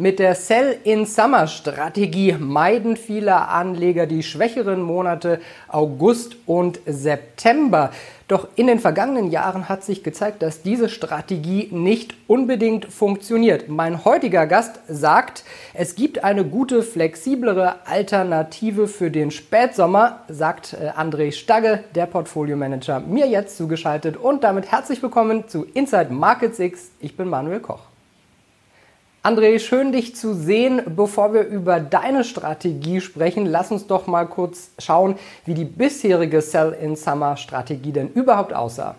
Mit der Sell-in-Summer-Strategie meiden viele Anleger die schwächeren Monate August und September. Doch in den vergangenen Jahren hat sich gezeigt, dass diese Strategie nicht unbedingt funktioniert. Mein heutiger Gast sagt, es gibt eine gute, flexiblere Alternative für den Spätsommer, sagt äh, André Stagge, der Portfolio-Manager, mir jetzt zugeschaltet. Und damit herzlich willkommen zu Inside Markets X. Ich bin Manuel Koch. André, schön dich zu sehen. Bevor wir über deine Strategie sprechen, lass uns doch mal kurz schauen, wie die bisherige Sell-in-Summer-Strategie denn überhaupt aussah.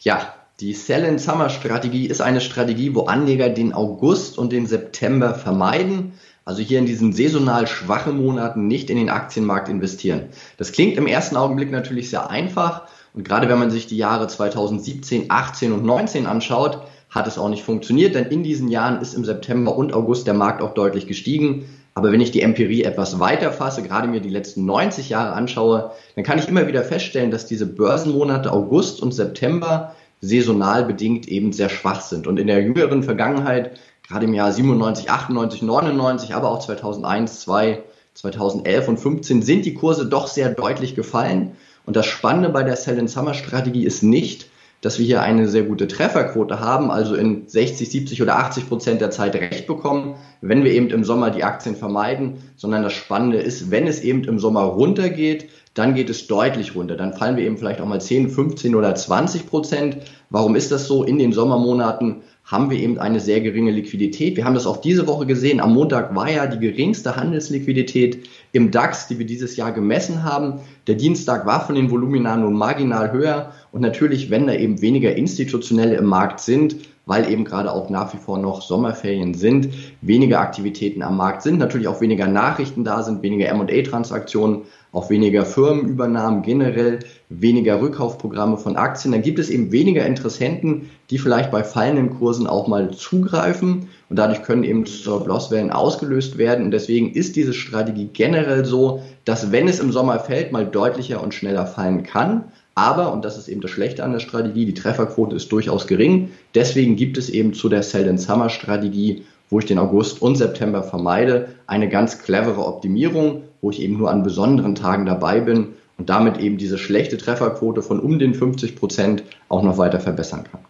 Ja, die Sell-in-Summer-Strategie ist eine Strategie, wo Anleger den August und den September vermeiden, also hier in diesen saisonal schwachen Monaten nicht in den Aktienmarkt investieren. Das klingt im ersten Augenblick natürlich sehr einfach und gerade wenn man sich die Jahre 2017, 18 und 19 anschaut, hat es auch nicht funktioniert, denn in diesen Jahren ist im September und August der Markt auch deutlich gestiegen. Aber wenn ich die Empirie etwas weiter fasse, gerade mir die letzten 90 Jahre anschaue, dann kann ich immer wieder feststellen, dass diese Börsenmonate August und September saisonal bedingt eben sehr schwach sind. Und in der jüngeren Vergangenheit, gerade im Jahr 97, 98, 99, aber auch 2001, 2, 2011 und 15 sind die Kurse doch sehr deutlich gefallen. Und das Spannende bei der Sell-in-Summer-Strategie ist nicht, dass wir hier eine sehr gute Trefferquote haben, also in 60, 70 oder 80 Prozent der Zeit recht bekommen, wenn wir eben im Sommer die Aktien vermeiden, sondern das Spannende ist, wenn es eben im Sommer runtergeht, dann geht es deutlich runter. Dann fallen wir eben vielleicht auch mal 10, 15 oder 20 Prozent. Warum ist das so? In den Sommermonaten haben wir eben eine sehr geringe Liquidität. Wir haben das auch diese Woche gesehen. Am Montag war ja die geringste Handelsliquidität im DAX, die wir dieses Jahr gemessen haben. Der Dienstag war von den Volumina nur marginal höher. Und natürlich, wenn da eben weniger Institutionelle im Markt sind, weil eben gerade auch nach wie vor noch Sommerferien sind, weniger Aktivitäten am Markt sind, natürlich auch weniger Nachrichten da sind, weniger M&A-Transaktionen, auch weniger Firmenübernahmen generell, weniger Rückkaufprogramme von Aktien, dann gibt es eben weniger Interessenten, die vielleicht bei fallenden Kursen auch mal zugreifen und dadurch können eben Stop-Loss-Wellen ausgelöst werden. Und deswegen ist diese Strategie generell so, dass wenn es im Sommer fällt, mal deutlicher und schneller fallen kann, aber, und das ist eben das Schlechte an der Strategie, die Trefferquote ist durchaus gering. Deswegen gibt es eben zu der Sell-and-Summer-Strategie, wo ich den August und September vermeide, eine ganz clevere Optimierung, wo ich eben nur an besonderen Tagen dabei bin und damit eben diese schlechte Trefferquote von um den 50 Prozent auch noch weiter verbessern kann.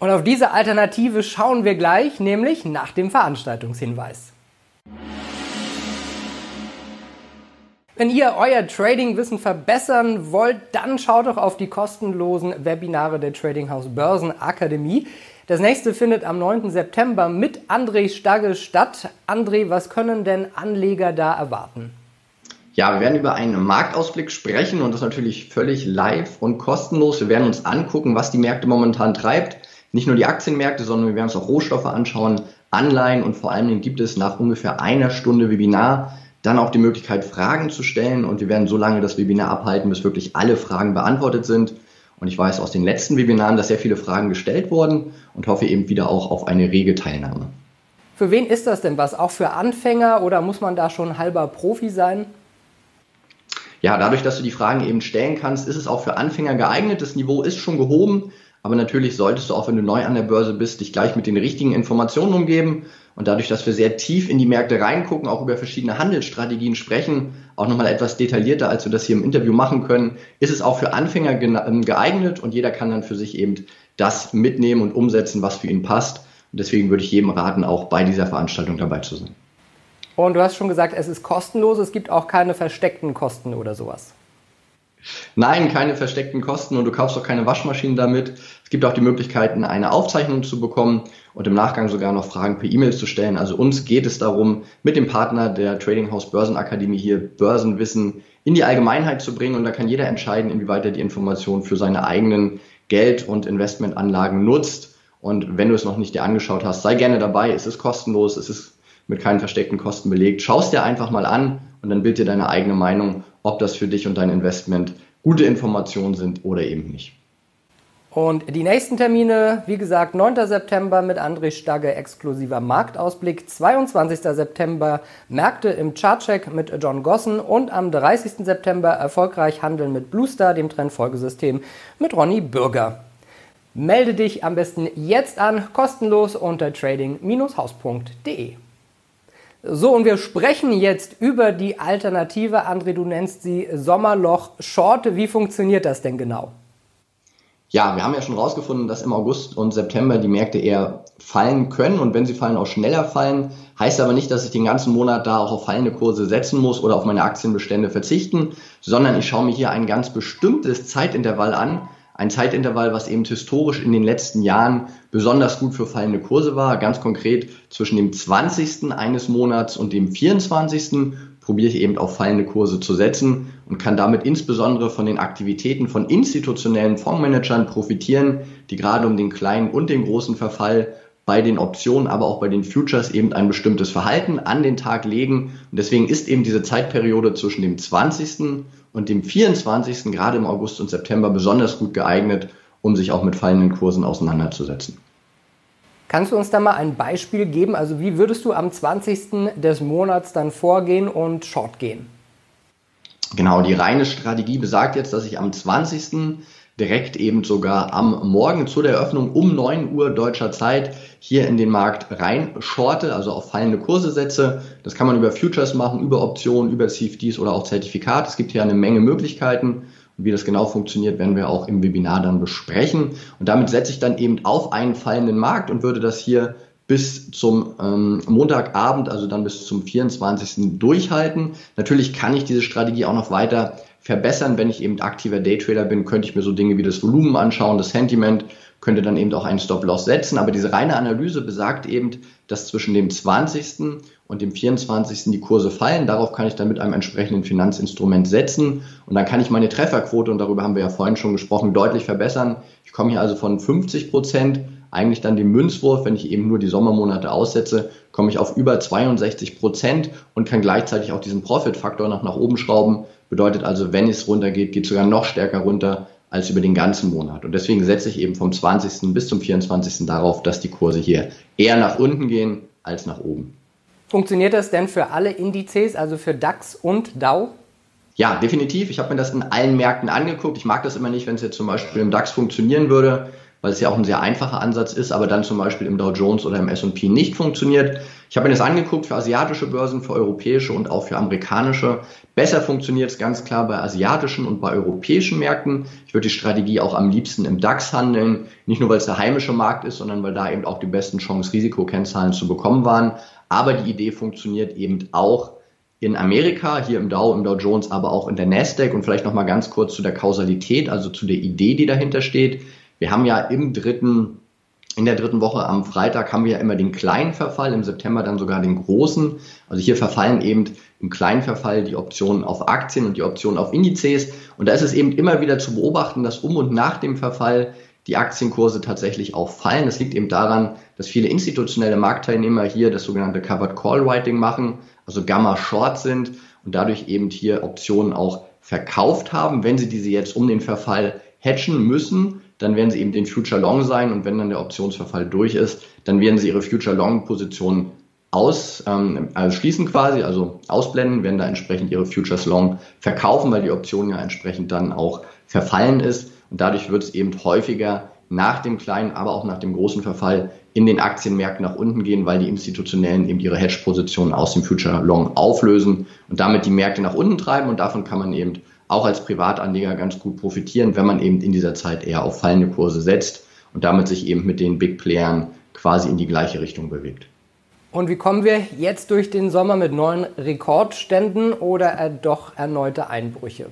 Und auf diese Alternative schauen wir gleich, nämlich nach dem Veranstaltungshinweis. Wenn ihr euer Trading-Wissen verbessern wollt, dann schaut doch auf die kostenlosen Webinare der Trading House Börsen Akademie. Das nächste findet am 9. September mit André Stagge statt. André, was können denn Anleger da erwarten? Ja, wir werden über einen Marktausblick sprechen und das natürlich völlig live und kostenlos. Wir werden uns angucken, was die Märkte momentan treibt. Nicht nur die Aktienmärkte, sondern wir werden uns auch Rohstoffe anschauen, Anleihen und vor Dingen gibt es nach ungefähr einer Stunde Webinar dann auch die Möglichkeit, Fragen zu stellen und wir werden so lange das Webinar abhalten, bis wirklich alle Fragen beantwortet sind. Und ich weiß aus den letzten Webinaren, dass sehr viele Fragen gestellt wurden und hoffe eben wieder auch auf eine rege Teilnahme. Für wen ist das denn was? Auch für Anfänger oder muss man da schon halber Profi sein? Ja, dadurch, dass du die Fragen eben stellen kannst, ist es auch für Anfänger geeignet. Das Niveau ist schon gehoben. Aber natürlich solltest du auch, wenn du neu an der Börse bist, dich gleich mit den richtigen Informationen umgeben. Und dadurch, dass wir sehr tief in die Märkte reingucken, auch über verschiedene Handelsstrategien sprechen, auch nochmal etwas detaillierter, als wir das hier im Interview machen können, ist es auch für Anfänger ähm, geeignet und jeder kann dann für sich eben das mitnehmen und umsetzen, was für ihn passt. Und deswegen würde ich jedem raten, auch bei dieser Veranstaltung dabei zu sein. Und du hast schon gesagt, es ist kostenlos, es gibt auch keine versteckten Kosten oder sowas. Nein, keine versteckten Kosten und du kaufst auch keine Waschmaschinen damit. Es gibt auch die Möglichkeiten, eine Aufzeichnung zu bekommen und im Nachgang sogar noch Fragen per E-Mail zu stellen. Also uns geht es darum, mit dem Partner der Trading House Börsenakademie hier Börsenwissen in die Allgemeinheit zu bringen und da kann jeder entscheiden, inwieweit er die Informationen für seine eigenen Geld- und Investmentanlagen nutzt. Und wenn du es noch nicht dir angeschaut hast, sei gerne dabei. Es ist kostenlos, es ist mit keinen versteckten Kosten belegt. Schau es dir einfach mal an und dann bild dir deine eigene Meinung ob das für dich und dein Investment gute Informationen sind oder eben nicht. Und die nächsten Termine, wie gesagt, 9. September mit André Stagge exklusiver Marktausblick, 22. September Märkte im Chartcheck mit John Gossen und am 30. September erfolgreich Handeln mit Bluestar, dem Trendfolgesystem mit Ronny Bürger. Melde dich am besten jetzt an, kostenlos unter trading-haus.de. So, und wir sprechen jetzt über die Alternative. André, du nennst sie Sommerloch Short. Wie funktioniert das denn genau? Ja, wir haben ja schon rausgefunden, dass im August und September die Märkte eher fallen können und wenn sie fallen, auch schneller fallen. Heißt aber nicht, dass ich den ganzen Monat da auch auf fallende Kurse setzen muss oder auf meine Aktienbestände verzichten, sondern ich schaue mir hier ein ganz bestimmtes Zeitintervall an, ein Zeitintervall, was eben historisch in den letzten Jahren besonders gut für fallende Kurse war. Ganz konkret zwischen dem 20. eines Monats und dem 24. probiere ich eben auf fallende Kurse zu setzen und kann damit insbesondere von den Aktivitäten von institutionellen Fondsmanagern profitieren, die gerade um den kleinen und den großen Verfall bei den Optionen, aber auch bei den Futures eben ein bestimmtes Verhalten an den Tag legen. Und deswegen ist eben diese Zeitperiode zwischen dem 20. und dem 24. gerade im August und September besonders gut geeignet, um sich auch mit fallenden Kursen auseinanderzusetzen. Kannst du uns da mal ein Beispiel geben? Also wie würdest du am 20. des Monats dann vorgehen und short gehen? Genau, die reine Strategie besagt jetzt, dass ich am 20 direkt eben sogar am Morgen zu der Eröffnung um 9 Uhr deutscher Zeit hier in den Markt rein shorte, also auf fallende Kurse setze. Das kann man über Futures machen, über Optionen, über CFDs oder auch Zertifikat. Es gibt hier eine Menge Möglichkeiten. Und wie das genau funktioniert, werden wir auch im Webinar dann besprechen. Und damit setze ich dann eben auf einen fallenden Markt und würde das hier bis zum ähm, Montagabend, also dann bis zum 24. durchhalten. Natürlich kann ich diese Strategie auch noch weiter verbessern. Wenn ich eben aktiver Daytrader bin, könnte ich mir so Dinge wie das Volumen anschauen, das Sentiment, könnte dann eben auch einen Stop-Loss setzen. Aber diese reine Analyse besagt eben, dass zwischen dem 20. und dem 24. die Kurse fallen. Darauf kann ich dann mit einem entsprechenden Finanzinstrument setzen. Und dann kann ich meine Trefferquote, und darüber haben wir ja vorhin schon gesprochen, deutlich verbessern. Ich komme hier also von 50 Prozent eigentlich dann dem Münzwurf, wenn ich eben nur die Sommermonate aussetze, komme ich auf über 62 Prozent und kann gleichzeitig auch diesen Profit-Faktor noch nach oben schrauben. Bedeutet also, wenn es runtergeht, geht es sogar noch stärker runter als über den ganzen Monat. Und deswegen setze ich eben vom 20. bis zum 24. darauf, dass die Kurse hier eher nach unten gehen als nach oben. Funktioniert das denn für alle Indizes, also für DAX und DAO? Ja, definitiv. Ich habe mir das in allen Märkten angeguckt. Ich mag das immer nicht, wenn es jetzt zum Beispiel im DAX funktionieren würde weil es ja auch ein sehr einfacher Ansatz ist, aber dann zum Beispiel im Dow Jones oder im S&P nicht funktioniert. Ich habe mir das angeguckt für asiatische Börsen, für europäische und auch für amerikanische. Besser funktioniert es ganz klar bei asiatischen und bei europäischen Märkten. Ich würde die Strategie auch am liebsten im DAX handeln, nicht nur weil es der heimische Markt ist, sondern weil da eben auch die besten Chance-Risiko-Kennzahlen zu bekommen waren. Aber die Idee funktioniert eben auch in Amerika, hier im Dow, im Dow Jones, aber auch in der Nasdaq und vielleicht noch mal ganz kurz zu der Kausalität, also zu der Idee, die dahinter steht. Wir haben ja im dritten, in der dritten Woche am Freitag haben wir ja immer den kleinen Verfall, im September dann sogar den großen. Also hier verfallen eben im kleinen Verfall die Optionen auf Aktien und die Optionen auf Indizes. Und da ist es eben immer wieder zu beobachten, dass um und nach dem Verfall die Aktienkurse tatsächlich auch fallen. Das liegt eben daran, dass viele institutionelle Marktteilnehmer hier das sogenannte Covered Call Writing machen, also Gamma Short sind und dadurch eben hier Optionen auch verkauft haben. Wenn sie diese jetzt um den Verfall hatchen müssen, dann werden sie eben den Future Long sein und wenn dann der Optionsverfall durch ist, dann werden sie ihre Future Long Position aus, ähm, also schließen quasi, also ausblenden, werden da entsprechend ihre Futures Long verkaufen, weil die Option ja entsprechend dann auch verfallen ist. Und dadurch wird es eben häufiger nach dem kleinen, aber auch nach dem großen Verfall in den Aktienmärkten nach unten gehen, weil die Institutionellen eben ihre Hedge-Positionen aus dem Future Long auflösen und damit die Märkte nach unten treiben. Und davon kann man eben auch als Privatanleger ganz gut profitieren, wenn man eben in dieser Zeit eher auf fallende Kurse setzt und damit sich eben mit den Big Playern quasi in die gleiche Richtung bewegt. Und wie kommen wir jetzt durch den Sommer mit neuen Rekordständen oder doch erneute Einbrüche?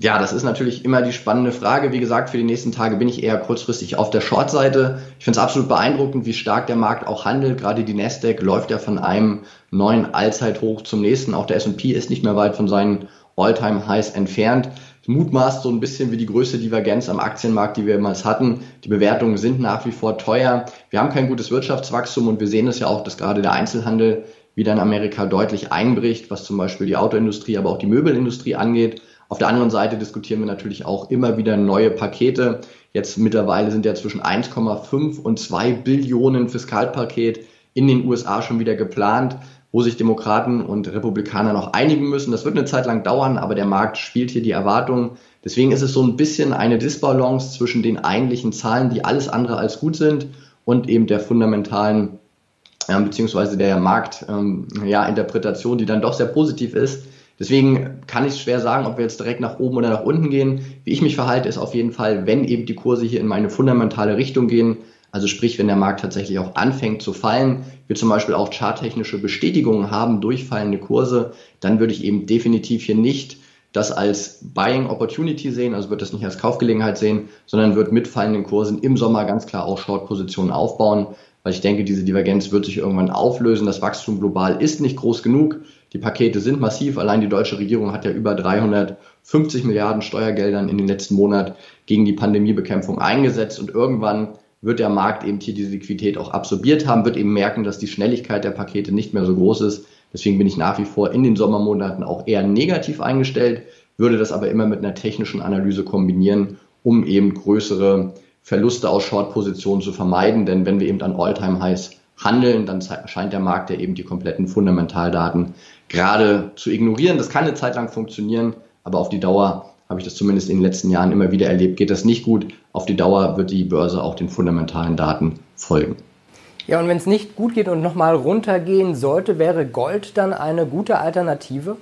Ja, das ist natürlich immer die spannende Frage. Wie gesagt, für die nächsten Tage bin ich eher kurzfristig auf der Short-Seite. Ich finde es absolut beeindruckend, wie stark der Markt auch handelt. Gerade die Nasdaq läuft ja von einem neuen Allzeithoch zum nächsten. Auch der S&P ist nicht mehr weit von seinen All-Time-Highs entfernt. Mutmaßt so ein bisschen wie die größte Divergenz am Aktienmarkt, die wir jemals hatten. Die Bewertungen sind nach wie vor teuer. Wir haben kein gutes Wirtschaftswachstum und wir sehen es ja auch, dass gerade der Einzelhandel wieder in Amerika deutlich einbricht, was zum Beispiel die Autoindustrie, aber auch die Möbelindustrie angeht. Auf der anderen Seite diskutieren wir natürlich auch immer wieder neue Pakete. Jetzt mittlerweile sind ja zwischen 1,5 und 2 Billionen Fiskalpaket in den USA schon wieder geplant wo sich Demokraten und Republikaner noch einigen müssen. Das wird eine Zeit lang dauern, aber der Markt spielt hier die Erwartungen. Deswegen ist es so ein bisschen eine Disbalance zwischen den eigentlichen Zahlen, die alles andere als gut sind, und eben der fundamentalen äh, beziehungsweise der Marktinterpretation, ähm, ja, Interpretation, die dann doch sehr positiv ist. Deswegen kann ich schwer sagen, ob wir jetzt direkt nach oben oder nach unten gehen. Wie ich mich verhalte, ist auf jeden Fall, wenn eben die Kurse hier in meine fundamentale Richtung gehen, also sprich, wenn der Markt tatsächlich auch anfängt zu fallen, wir zum Beispiel auch charttechnische Bestätigungen haben durch fallende Kurse, dann würde ich eben definitiv hier nicht das als Buying Opportunity sehen, also wird das nicht als Kaufgelegenheit sehen, sondern wird mit fallenden Kursen im Sommer ganz klar auch Short-Positionen aufbauen, weil ich denke, diese Divergenz wird sich irgendwann auflösen. Das Wachstum global ist nicht groß genug. Die Pakete sind massiv. Allein die deutsche Regierung hat ja über 350 Milliarden Steuergeldern in den letzten Monat gegen die Pandemiebekämpfung eingesetzt und irgendwann wird der Markt eben hier diese Liquidität auch absorbiert haben, wird eben merken, dass die Schnelligkeit der Pakete nicht mehr so groß ist. Deswegen bin ich nach wie vor in den Sommermonaten auch eher negativ eingestellt, würde das aber immer mit einer technischen Analyse kombinieren, um eben größere Verluste aus Short-Positionen zu vermeiden. Denn wenn wir eben an All-Time-Highs handeln, dann scheint der Markt ja eben die kompletten Fundamentaldaten gerade zu ignorieren. Das kann eine Zeit lang funktionieren, aber auf die Dauer habe ich das zumindest in den letzten Jahren immer wieder erlebt, geht das nicht gut. Auf die Dauer wird die Börse auch den fundamentalen Daten folgen. Ja, und wenn es nicht gut geht und nochmal runtergehen sollte, wäre Gold dann eine gute Alternative?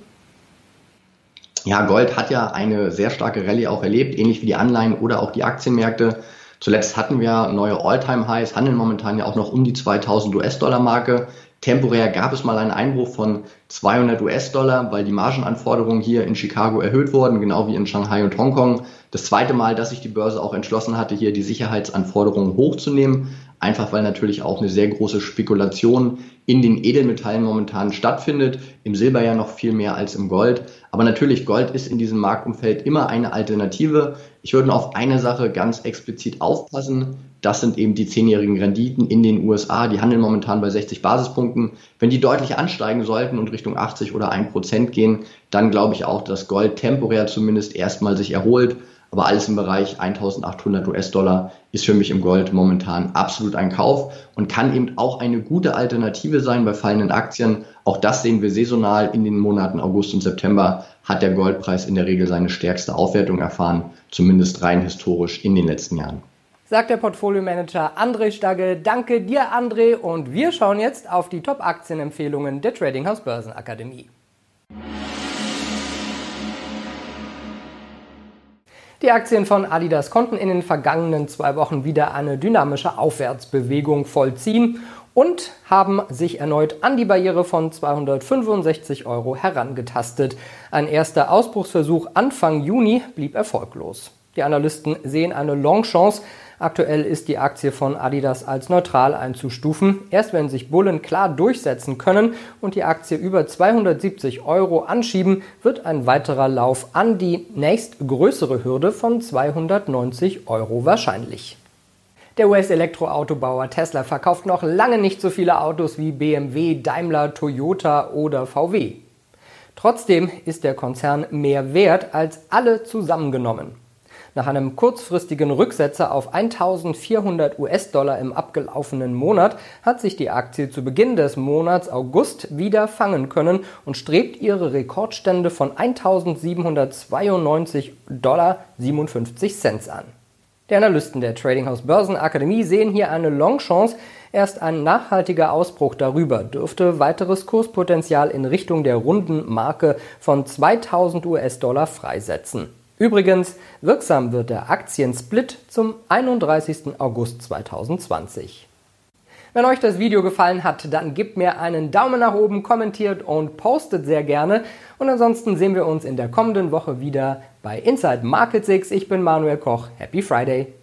Ja, Gold hat ja eine sehr starke Rallye auch erlebt, ähnlich wie die Anleihen oder auch die Aktienmärkte. Zuletzt hatten wir neue All-Time-Highs, handeln momentan ja auch noch um die 2000 US-Dollar-Marke. Temporär gab es mal einen Einbruch von 200 US-Dollar, weil die Margenanforderungen hier in Chicago erhöht wurden, genau wie in Shanghai und Hongkong. Das zweite Mal, dass sich die Börse auch entschlossen hatte, hier die Sicherheitsanforderungen hochzunehmen, einfach weil natürlich auch eine sehr große Spekulation in den Edelmetallen momentan stattfindet, im Silber ja noch viel mehr als im Gold. Aber natürlich, Gold ist in diesem Marktumfeld immer eine Alternative. Ich würde nur auf eine Sache ganz explizit aufpassen. Das sind eben die zehnjährigen Renditen in den USA. Die handeln momentan bei 60 Basispunkten. Wenn die deutlich ansteigen sollten und Richtung 80 oder 1 Prozent gehen, dann glaube ich auch, dass Gold temporär zumindest erstmal sich erholt. Aber alles im Bereich 1800 US-Dollar ist für mich im Gold momentan absolut ein Kauf und kann eben auch eine gute Alternative sein bei fallenden Aktien. Auch das sehen wir saisonal in den Monaten August und September hat der Goldpreis in der Regel seine stärkste Aufwertung erfahren, zumindest rein historisch in den letzten Jahren. Sagt der Portfolio-Manager André Stagge. Danke dir, André. Und wir schauen jetzt auf die Top-Aktienempfehlungen der Trading House Börsenakademie. Die Aktien von Adidas konnten in den vergangenen zwei Wochen wieder eine dynamische Aufwärtsbewegung vollziehen und haben sich erneut an die Barriere von 265 Euro herangetastet. Ein erster Ausbruchsversuch Anfang Juni blieb erfolglos. Die Analysten sehen eine Longchance Aktuell ist die Aktie von Adidas als neutral einzustufen. Erst wenn sich Bullen klar durchsetzen können und die Aktie über 270 Euro anschieben, wird ein weiterer Lauf an die nächstgrößere Hürde von 290 Euro wahrscheinlich. Der US-Elektroautobauer Tesla verkauft noch lange nicht so viele Autos wie BMW, Daimler, Toyota oder VW. Trotzdem ist der Konzern mehr wert als alle zusammengenommen. Nach einem kurzfristigen Rücksetzer auf 1400 US-Dollar im abgelaufenen Monat hat sich die Aktie zu Beginn des Monats August wieder fangen können und strebt ihre Rekordstände von 1792 Dollar 57 Cent an. Die Analysten der Trading House Börsenakademie sehen hier eine Longchance. Erst ein nachhaltiger Ausbruch darüber dürfte weiteres Kurspotenzial in Richtung der runden Marke von 2000 US-Dollar freisetzen. Übrigens, wirksam wird der Aktiensplit zum 31. August 2020. Wenn euch das Video gefallen hat, dann gebt mir einen Daumen nach oben, kommentiert und postet sehr gerne. Und ansonsten sehen wir uns in der kommenden Woche wieder bei Inside Market 6. Ich bin Manuel Koch. Happy Friday!